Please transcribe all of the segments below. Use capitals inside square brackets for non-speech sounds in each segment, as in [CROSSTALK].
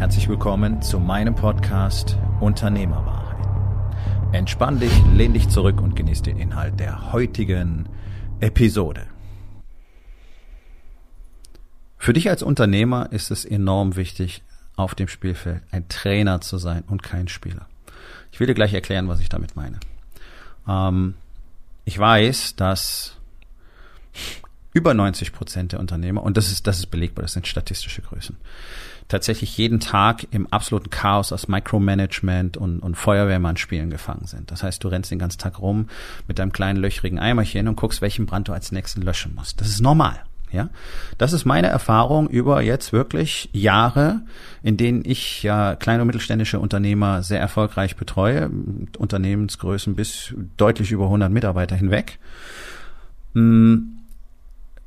Herzlich willkommen zu meinem Podcast Unternehmerwahrheit. Entspann dich, lehn dich zurück und genieß den Inhalt der heutigen Episode. Für dich als Unternehmer ist es enorm wichtig, auf dem Spielfeld ein Trainer zu sein und kein Spieler. Ich will dir gleich erklären, was ich damit meine. Ähm, ich weiß, dass über 90 Prozent der Unternehmer, und das ist, das ist belegbar, das sind statistische Größen, tatsächlich jeden Tag im absoluten Chaos aus Micromanagement und, und Feuerwehrmann-Spielen gefangen sind. Das heißt, du rennst den ganzen Tag rum mit deinem kleinen löchrigen Eimerchen und guckst, welchen Brand du als nächsten löschen musst. Das ist normal. Ja, das ist meine Erfahrung über jetzt wirklich Jahre, in denen ich ja kleine und mittelständische Unternehmer sehr erfolgreich betreue, Unternehmensgrößen bis deutlich über 100 Mitarbeiter hinweg, hm,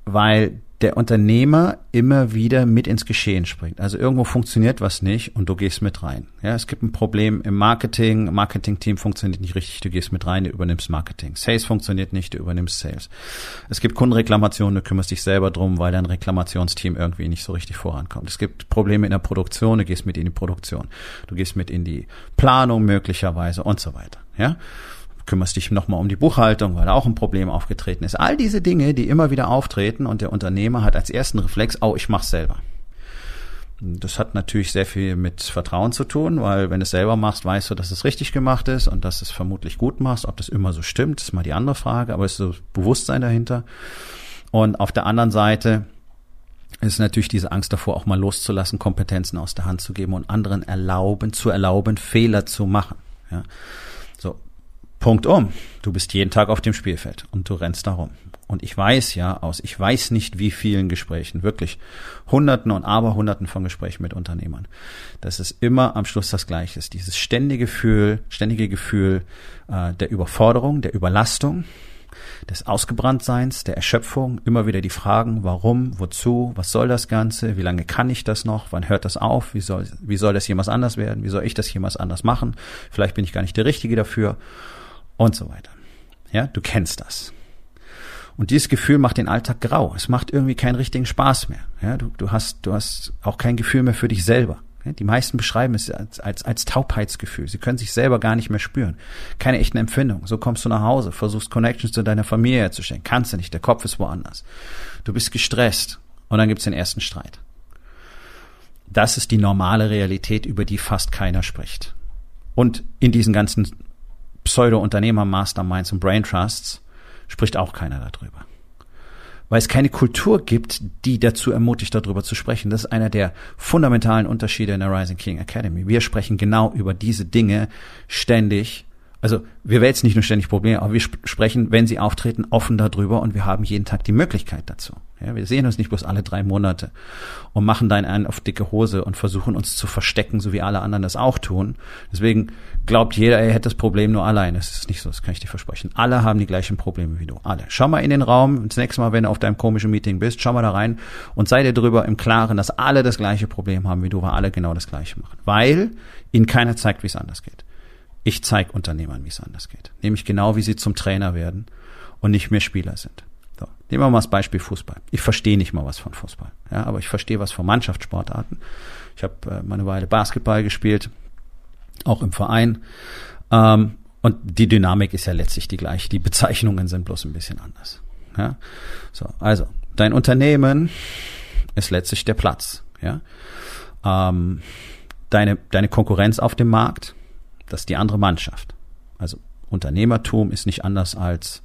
weil der Unternehmer immer wieder mit ins Geschehen springt. Also irgendwo funktioniert was nicht und du gehst mit rein. Ja, es gibt ein Problem im Marketing, Marketing-Team funktioniert nicht richtig, du gehst mit rein, du übernimmst Marketing. Sales funktioniert nicht, du übernimmst Sales. Es gibt Kundenreklamationen, du kümmerst dich selber drum, weil dein Reklamationsteam irgendwie nicht so richtig vorankommt. Es gibt Probleme in der Produktion, du gehst mit in die Produktion. Du gehst mit in die Planung möglicherweise und so weiter. Ja, kümmerst dich nochmal um die Buchhaltung, weil da auch ein Problem aufgetreten ist. All diese Dinge, die immer wieder auftreten und der Unternehmer hat als ersten Reflex, oh, ich mach's selber. Das hat natürlich sehr viel mit Vertrauen zu tun, weil wenn du es selber machst, weißt du, dass es richtig gemacht ist und dass es vermutlich gut machst. Ob das immer so stimmt, ist mal die andere Frage, aber es ist so Bewusstsein dahinter. Und auf der anderen Seite ist natürlich diese Angst davor, auch mal loszulassen, Kompetenzen aus der Hand zu geben und anderen erlauben, zu erlauben, Fehler zu machen. Ja. Punkt um. Du bist jeden Tag auf dem Spielfeld und du rennst darum. Und ich weiß ja aus, ich weiß nicht wie vielen Gesprächen, wirklich Hunderten und Aberhunderten von Gesprächen mit Unternehmern, dass es immer am Schluss das Gleiche ist. Dieses ständige Gefühl, ständige Gefühl äh, der Überforderung, der Überlastung, des Ausgebranntseins, der Erschöpfung, immer wieder die Fragen, warum, wozu, was soll das Ganze, wie lange kann ich das noch, wann hört das auf, wie soll, wie soll das jemals anders werden, wie soll ich das jemals anders machen, vielleicht bin ich gar nicht der Richtige dafür und so weiter. Ja, du kennst das. Und dieses Gefühl macht den Alltag grau. Es macht irgendwie keinen richtigen Spaß mehr. Ja, du, du hast, du hast auch kein Gefühl mehr für dich selber. Die meisten beschreiben es als, als, als Taubheitsgefühl. Sie können sich selber gar nicht mehr spüren. Keine echten Empfindungen. So kommst du nach Hause, versuchst Connections zu deiner Familie herzustellen. Kannst du nicht, der Kopf ist woanders. Du bist gestresst und dann gibt's den ersten Streit. Das ist die normale Realität, über die fast keiner spricht. Und in diesen ganzen Pseudo-Unternehmer-Masterminds und Brain Trusts spricht auch keiner darüber. Weil es keine Kultur gibt, die dazu ermutigt, darüber zu sprechen. Das ist einer der fundamentalen Unterschiede in der Rising King Academy. Wir sprechen genau über diese Dinge ständig also wir wälzen nicht nur ständig Probleme, aber wir sp sprechen, wenn sie auftreten, offen darüber und wir haben jeden Tag die Möglichkeit dazu. Ja, wir sehen uns nicht bloß alle drei Monate und machen dann einen auf dicke Hose und versuchen uns zu verstecken, so wie alle anderen das auch tun. Deswegen glaubt jeder, er hätte das Problem nur allein. Das ist nicht so, das kann ich dir versprechen. Alle haben die gleichen Probleme wie du. Alle. Schau mal in den Raum, das nächste Mal, wenn du auf deinem komischen Meeting bist, schau mal da rein und sei dir darüber im Klaren, dass alle das gleiche Problem haben wie du, weil alle genau das gleiche machen. Weil ihnen keiner zeigt, wie es anders geht. Ich zeige Unternehmern, wie es anders geht. Nämlich genau, wie sie zum Trainer werden und nicht mehr Spieler sind. So, nehmen wir mal das Beispiel Fußball. Ich verstehe nicht mal was von Fußball, ja, aber ich verstehe was von Mannschaftssportarten. Ich habe äh, mal eine Weile Basketball gespielt, auch im Verein. Ähm, und die Dynamik ist ja letztlich die gleiche. Die Bezeichnungen sind bloß ein bisschen anders. Ja? So, also dein Unternehmen ist letztlich der Platz. Ja? Ähm, deine, deine Konkurrenz auf dem Markt das ist die andere Mannschaft. Also Unternehmertum ist nicht anders als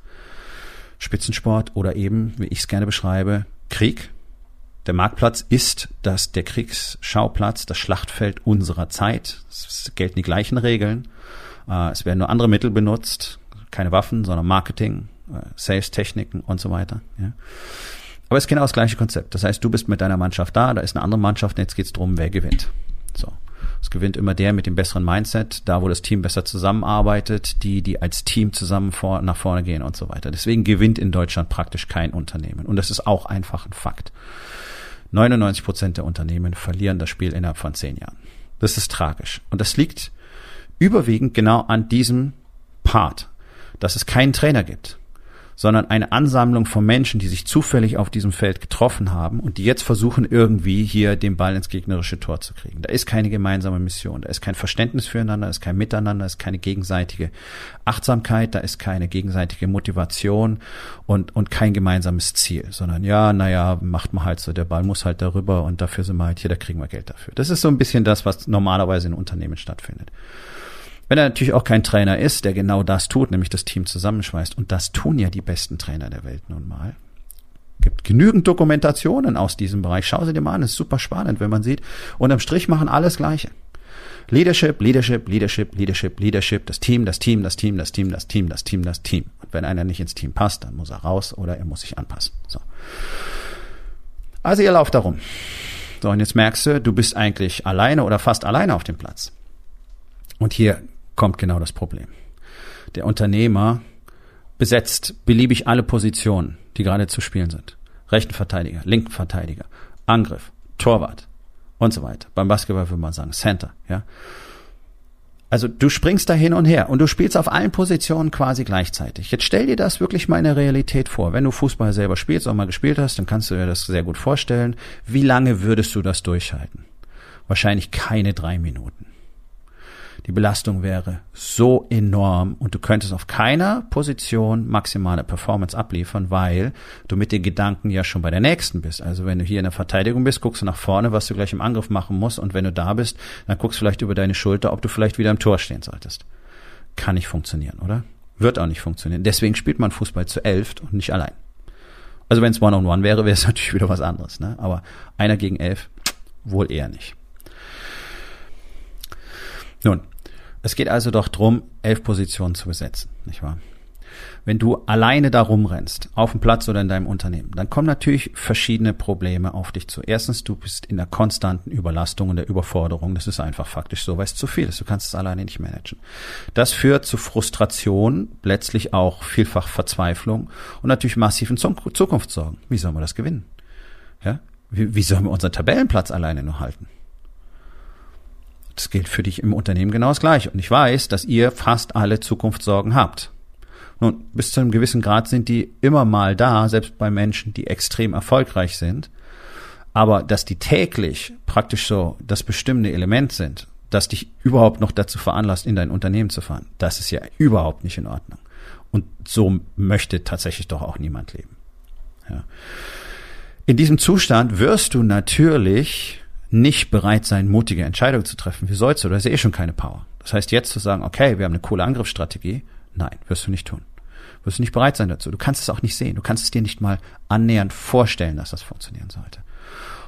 Spitzensport oder eben, wie ich es gerne beschreibe, Krieg. Der Marktplatz ist das, der Kriegsschauplatz, das Schlachtfeld unserer Zeit. Es gelten die gleichen Regeln. Äh, es werden nur andere Mittel benutzt. Keine Waffen, sondern Marketing, äh, Sales-Techniken und so weiter. Aber es ist genau das gleiche Konzept. Das heißt, du bist mit deiner Mannschaft da, da ist eine andere Mannschaft und jetzt geht es darum, wer gewinnt. So. Es gewinnt immer der mit dem besseren Mindset, da wo das Team besser zusammenarbeitet, die, die als Team zusammen vor, nach vorne gehen und so weiter. Deswegen gewinnt in Deutschland praktisch kein Unternehmen. Und das ist auch einfach ein Fakt. 99 Prozent der Unternehmen verlieren das Spiel innerhalb von zehn Jahren. Das ist tragisch. Und das liegt überwiegend genau an diesem Part, dass es keinen Trainer gibt sondern eine Ansammlung von Menschen, die sich zufällig auf diesem Feld getroffen haben und die jetzt versuchen, irgendwie hier den Ball ins gegnerische Tor zu kriegen. Da ist keine gemeinsame Mission, da ist kein Verständnis füreinander, da ist kein Miteinander, da ist keine gegenseitige Achtsamkeit, da ist keine gegenseitige Motivation und, und kein gemeinsames Ziel, sondern ja, naja, macht man halt so, der Ball muss halt darüber und dafür sind wir halt hier, da kriegen wir Geld dafür. Das ist so ein bisschen das, was normalerweise in Unternehmen stattfindet. Wenn er natürlich auch kein Trainer ist, der genau das tut, nämlich das Team zusammenschweißt, und das tun ja die besten Trainer der Welt nun mal. Gibt genügend Dokumentationen aus diesem Bereich. Schau sie dir mal an, ist super spannend, wenn man sieht. Unterm Strich machen alles Gleiche. Leadership, Leadership, Leadership, Leadership, Leadership, das Team, das Team, das Team, das Team, das Team, das Team, das Team. Und wenn einer nicht ins Team passt, dann muss er raus oder er muss sich anpassen. So. Also ihr lauft darum. So, und jetzt merkst du, du bist eigentlich alleine oder fast alleine auf dem Platz. Und hier kommt genau das Problem. Der Unternehmer besetzt beliebig alle Positionen, die gerade zu spielen sind. Rechten Verteidiger, linken Verteidiger, Angriff, Torwart und so weiter. Beim Basketball würde man sagen Center, ja. Also du springst da hin und her und du spielst auf allen Positionen quasi gleichzeitig. Jetzt stell dir das wirklich mal in der Realität vor. Wenn du Fußball selber spielst, auch mal gespielt hast, dann kannst du dir das sehr gut vorstellen. Wie lange würdest du das durchhalten? Wahrscheinlich keine drei Minuten. Die Belastung wäre so enorm und du könntest auf keiner Position maximale Performance abliefern, weil du mit den Gedanken ja schon bei der nächsten bist. Also wenn du hier in der Verteidigung bist, guckst du nach vorne, was du gleich im Angriff machen musst und wenn du da bist, dann guckst du vielleicht über deine Schulter, ob du vielleicht wieder im Tor stehen solltest. Kann nicht funktionieren, oder? Wird auch nicht funktionieren. Deswegen spielt man Fußball zu elf und nicht allein. Also wenn es One-on-One wäre, wäre es [LAUGHS] natürlich wieder was anderes. Ne? Aber einer gegen elf, wohl eher nicht. Nun, es geht also doch drum, elf Positionen zu besetzen, nicht wahr? Wenn du alleine da rumrennst, auf dem Platz oder in deinem Unternehmen, dann kommen natürlich verschiedene Probleme auf dich zu. Erstens, du bist in der konstanten Überlastung und der Überforderung. Das ist einfach faktisch so, weil es zu viel ist. Du kannst es alleine nicht managen. Das führt zu Frustration, letztlich auch vielfach Verzweiflung und natürlich massiven Zukunftssorgen. Wie sollen wir das gewinnen? Ja? Wie, wie sollen wir unseren Tabellenplatz alleine nur halten? Das gilt für dich im Unternehmen genau das gleiche. Und ich weiß, dass ihr fast alle Zukunftssorgen habt. Nun, bis zu einem gewissen Grad sind die immer mal da, selbst bei Menschen, die extrem erfolgreich sind. Aber dass die täglich praktisch so das bestimmende Element sind, das dich überhaupt noch dazu veranlasst, in dein Unternehmen zu fahren, das ist ja überhaupt nicht in Ordnung. Und so möchte tatsächlich doch auch niemand leben. Ja. In diesem Zustand wirst du natürlich nicht bereit sein, mutige Entscheidungen zu treffen, wie sollst du? Du hast ja eh schon keine Power. Das heißt, jetzt zu sagen, okay, wir haben eine coole Angriffsstrategie, nein, wirst du nicht tun. Wirst du nicht bereit sein dazu. Du kannst es auch nicht sehen. Du kannst es dir nicht mal annähernd vorstellen, dass das funktionieren sollte.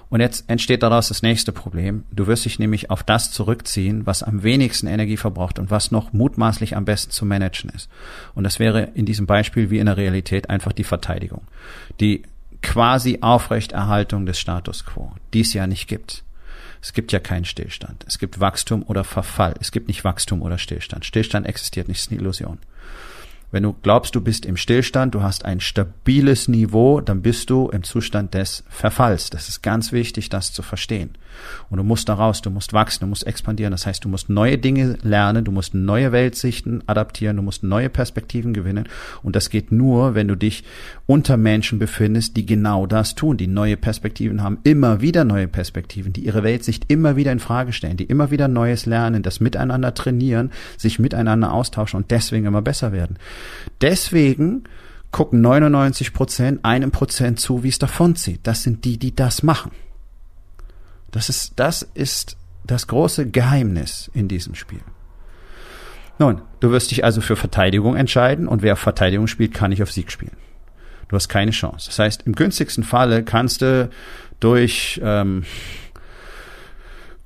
Und jetzt entsteht daraus das nächste Problem. Du wirst dich nämlich auf das zurückziehen, was am wenigsten Energie verbraucht und was noch mutmaßlich am besten zu managen ist. Und das wäre in diesem Beispiel wie in der Realität einfach die Verteidigung. Die quasi Aufrechterhaltung des Status quo, die es ja nicht gibt. Es gibt ja keinen Stillstand. Es gibt Wachstum oder Verfall. Es gibt nicht Wachstum oder Stillstand. Stillstand existiert nicht, ist eine Illusion. Wenn du glaubst, du bist im Stillstand, du hast ein stabiles Niveau, dann bist du im Zustand des Verfalls. Das ist ganz wichtig, das zu verstehen. Und du musst da raus, du musst wachsen, du musst expandieren. Das heißt, du musst neue Dinge lernen, du musst neue Weltsichten adaptieren, du musst neue Perspektiven gewinnen. Und das geht nur, wenn du dich unter Menschen befindest, die genau das tun, die neue Perspektiven haben, immer wieder neue Perspektiven, die ihre Weltsicht immer wieder in Frage stellen, die immer wieder Neues lernen, das miteinander trainieren, sich miteinander austauschen und deswegen immer besser werden. Deswegen gucken 99 Prozent einem Prozent zu, wie es davonzieht. Das sind die, die das machen. Das ist, das ist das große Geheimnis in diesem Spiel. Nun, du wirst dich also für Verteidigung entscheiden und wer auf Verteidigung spielt, kann nicht auf Sieg spielen. Du hast keine Chance. Das heißt, im günstigsten Falle kannst du durch ähm,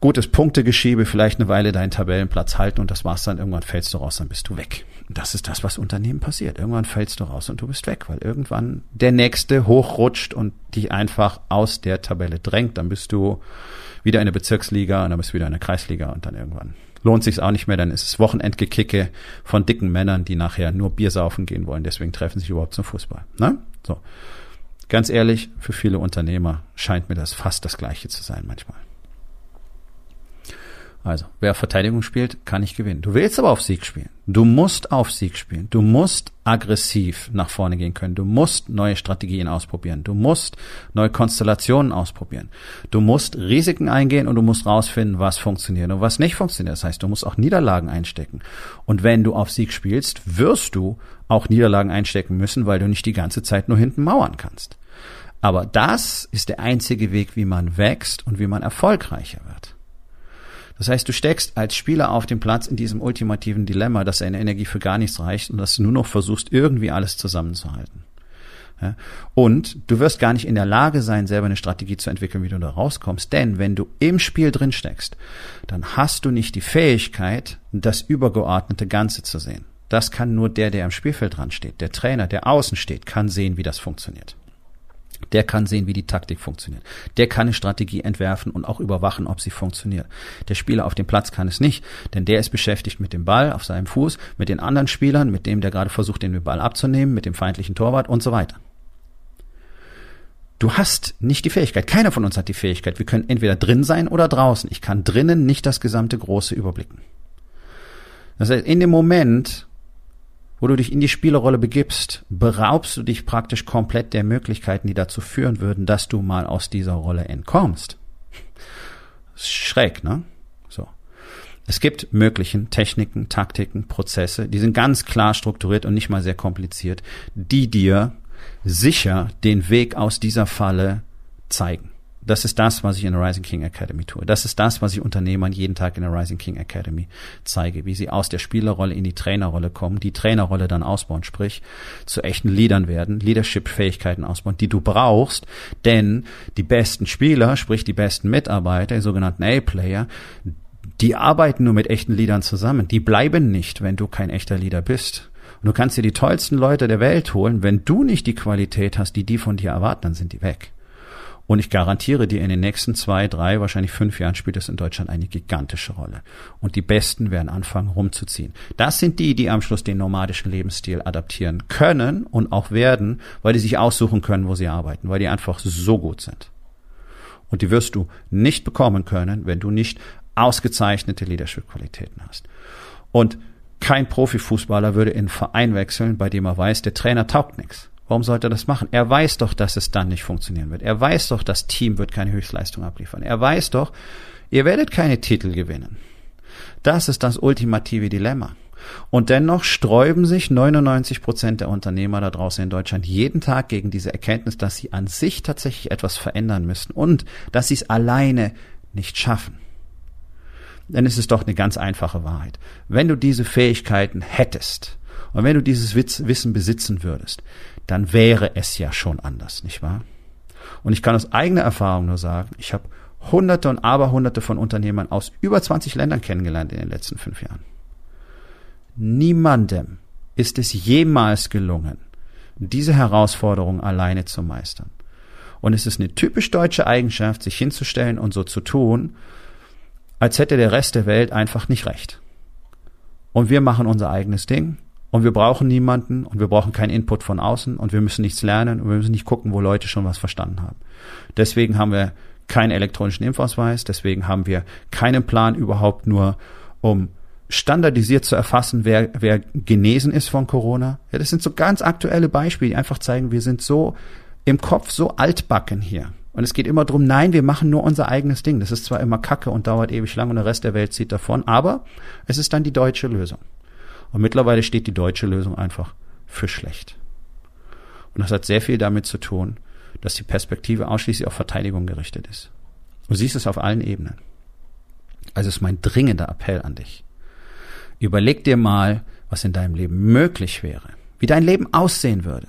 gutes Punktegeschiebe vielleicht eine Weile deinen Tabellenplatz halten und das war's dann. Irgendwann fällst du raus, dann bist du weg. Das ist das, was Unternehmen passiert. Irgendwann fällst du raus und du bist weg, weil irgendwann der nächste hochrutscht und dich einfach aus der Tabelle drängt. Dann bist du wieder in der Bezirksliga und dann bist du wieder in der Kreisliga und dann irgendwann lohnt sich's auch nicht mehr, dann ist es Wochenendgekicke von dicken Männern, die nachher nur Bier saufen gehen wollen, deswegen treffen sich überhaupt zum Fußball. Ne? So. Ganz ehrlich, für viele Unternehmer scheint mir das fast das Gleiche zu sein manchmal. Also, wer Verteidigung spielt, kann nicht gewinnen. Du willst aber auf Sieg spielen. Du musst auf Sieg spielen. Du musst aggressiv nach vorne gehen können. Du musst neue Strategien ausprobieren. Du musst neue Konstellationen ausprobieren. Du musst Risiken eingehen und du musst rausfinden, was funktioniert und was nicht funktioniert. Das heißt, du musst auch Niederlagen einstecken. Und wenn du auf Sieg spielst, wirst du auch Niederlagen einstecken müssen, weil du nicht die ganze Zeit nur hinten mauern kannst. Aber das ist der einzige Weg, wie man wächst und wie man erfolgreicher wird. Das heißt, du steckst als Spieler auf dem Platz in diesem ultimativen Dilemma, dass deine Energie für gar nichts reicht und dass du nur noch versuchst, irgendwie alles zusammenzuhalten. Ja? Und du wirst gar nicht in der Lage sein, selber eine Strategie zu entwickeln, wie du da rauskommst. Denn wenn du im Spiel drin steckst, dann hast du nicht die Fähigkeit, das übergeordnete Ganze zu sehen. Das kann nur der, der am Spielfeld dran steht. Der Trainer, der außen steht, kann sehen, wie das funktioniert. Der kann sehen, wie die Taktik funktioniert. Der kann eine Strategie entwerfen und auch überwachen, ob sie funktioniert. Der Spieler auf dem Platz kann es nicht, denn der ist beschäftigt mit dem Ball auf seinem Fuß, mit den anderen Spielern, mit dem, der gerade versucht, den Ball abzunehmen, mit dem feindlichen Torwart und so weiter. Du hast nicht die Fähigkeit, keiner von uns hat die Fähigkeit. Wir können entweder drin sein oder draußen. Ich kann drinnen nicht das gesamte Große überblicken. Das heißt, in dem Moment, wo du dich in die Spielerrolle begibst, beraubst du dich praktisch komplett der Möglichkeiten, die dazu führen würden, dass du mal aus dieser Rolle entkommst. Schräg, ne? So. Es gibt möglichen Techniken, Taktiken, Prozesse, die sind ganz klar strukturiert und nicht mal sehr kompliziert, die dir sicher den Weg aus dieser Falle zeigen. Das ist das, was ich in der Rising King Academy tue. Das ist das, was ich Unternehmern jeden Tag in der Rising King Academy zeige, wie sie aus der Spielerrolle in die Trainerrolle kommen, die Trainerrolle dann ausbauen, sprich zu echten Leadern werden, Leadership-Fähigkeiten ausbauen, die du brauchst, denn die besten Spieler, sprich die besten Mitarbeiter, die sogenannten A-Player, die arbeiten nur mit echten Leadern zusammen. Die bleiben nicht, wenn du kein echter Leader bist. Und du kannst dir die tollsten Leute der Welt holen, wenn du nicht die Qualität hast, die die von dir erwarten, dann sind die weg. Und ich garantiere dir, in den nächsten zwei, drei, wahrscheinlich fünf Jahren spielt es in Deutschland eine gigantische Rolle. Und die Besten werden anfangen rumzuziehen. Das sind die, die am Schluss den nomadischen Lebensstil adaptieren können und auch werden, weil die sich aussuchen können, wo sie arbeiten, weil die einfach so gut sind. Und die wirst du nicht bekommen können, wenn du nicht ausgezeichnete Leadership-Qualitäten hast. Und kein Profifußballer würde in einen Verein wechseln, bei dem er weiß, der Trainer taugt nichts. Warum sollte er das machen? Er weiß doch, dass es dann nicht funktionieren wird. Er weiß doch, das Team wird keine Höchstleistung abliefern. Er weiß doch, ihr werdet keine Titel gewinnen. Das ist das ultimative Dilemma. Und dennoch sträuben sich 99 Prozent der Unternehmer da draußen in Deutschland jeden Tag gegen diese Erkenntnis, dass sie an sich tatsächlich etwas verändern müssen und dass sie es alleine nicht schaffen. Denn es ist doch eine ganz einfache Wahrheit. Wenn du diese Fähigkeiten hättest und wenn du dieses Wissen besitzen würdest, dann wäre es ja schon anders, nicht wahr? Und ich kann aus eigener Erfahrung nur sagen, ich habe hunderte und aberhunderte von Unternehmern aus über 20 Ländern kennengelernt in den letzten fünf Jahren. Niemandem ist es jemals gelungen, diese Herausforderung alleine zu meistern. Und es ist eine typisch deutsche Eigenschaft, sich hinzustellen und so zu tun, als hätte der Rest der Welt einfach nicht recht. Und wir machen unser eigenes Ding und wir brauchen niemanden und wir brauchen keinen Input von außen und wir müssen nichts lernen und wir müssen nicht gucken, wo Leute schon was verstanden haben. Deswegen haben wir keinen elektronischen Impfausweis, deswegen haben wir keinen Plan überhaupt nur, um standardisiert zu erfassen, wer, wer genesen ist von Corona. Ja, das sind so ganz aktuelle Beispiele, die einfach zeigen, wir sind so im Kopf so altbacken hier. Und es geht immer drum, nein, wir machen nur unser eigenes Ding. Das ist zwar immer Kacke und dauert ewig lang und der Rest der Welt zieht davon, aber es ist dann die deutsche Lösung. Und mittlerweile steht die deutsche Lösung einfach für schlecht. Und das hat sehr viel damit zu tun, dass die Perspektive ausschließlich auf Verteidigung gerichtet ist. Du siehst es auf allen Ebenen. Also ist mein dringender Appell an dich. Überleg dir mal, was in deinem Leben möglich wäre, wie dein Leben aussehen würde.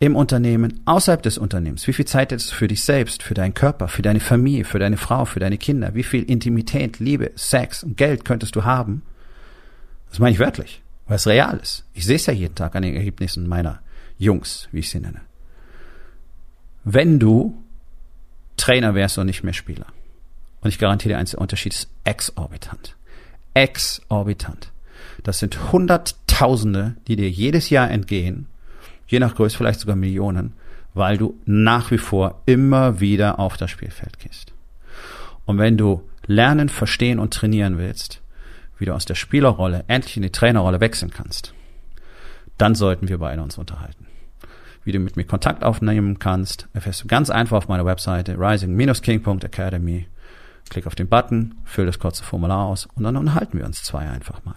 Im Unternehmen, außerhalb des Unternehmens. Wie viel Zeit hättest du für dich selbst, für deinen Körper, für deine Familie, für deine Frau, für deine Kinder? Wie viel Intimität, Liebe, Sex und Geld könntest du haben? Das meine ich wörtlich es real ist. Ich sehe es ja jeden Tag an den Ergebnissen meiner Jungs, wie ich sie nenne. Wenn du Trainer wärst und nicht mehr Spieler. Und ich garantiere dir eins, der Unterschied ist exorbitant. Exorbitant. Das sind Hunderttausende, die dir jedes Jahr entgehen, je nach Größe vielleicht sogar Millionen, weil du nach wie vor immer wieder auf das Spielfeld gehst. Und wenn du lernen, verstehen und trainieren willst, wie du aus der Spielerrolle endlich in die Trainerrolle wechseln kannst, dann sollten wir beide uns unterhalten. Wie du mit mir Kontakt aufnehmen kannst, erfährst du ganz einfach auf meiner Webseite rising-king.academy. Klick auf den Button, füll das kurze Formular aus und dann unterhalten wir uns zwei einfach mal.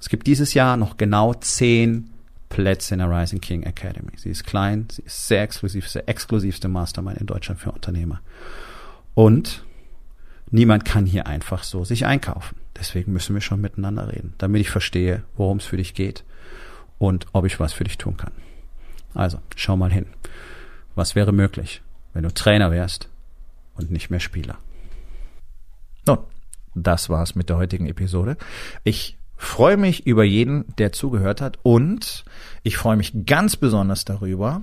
Es gibt dieses Jahr noch genau zehn Plätze in der Rising King Academy. Sie ist klein, sie ist sehr exklusiv, sehr exklusivste Mastermind in Deutschland für Unternehmer. Und niemand kann hier einfach so sich einkaufen. Deswegen müssen wir schon miteinander reden, damit ich verstehe, worum es für dich geht und ob ich was für dich tun kann. Also, schau mal hin. Was wäre möglich, wenn du Trainer wärst und nicht mehr Spieler? Nun, das war's mit der heutigen Episode. Ich freue mich über jeden, der zugehört hat und ich freue mich ganz besonders darüber,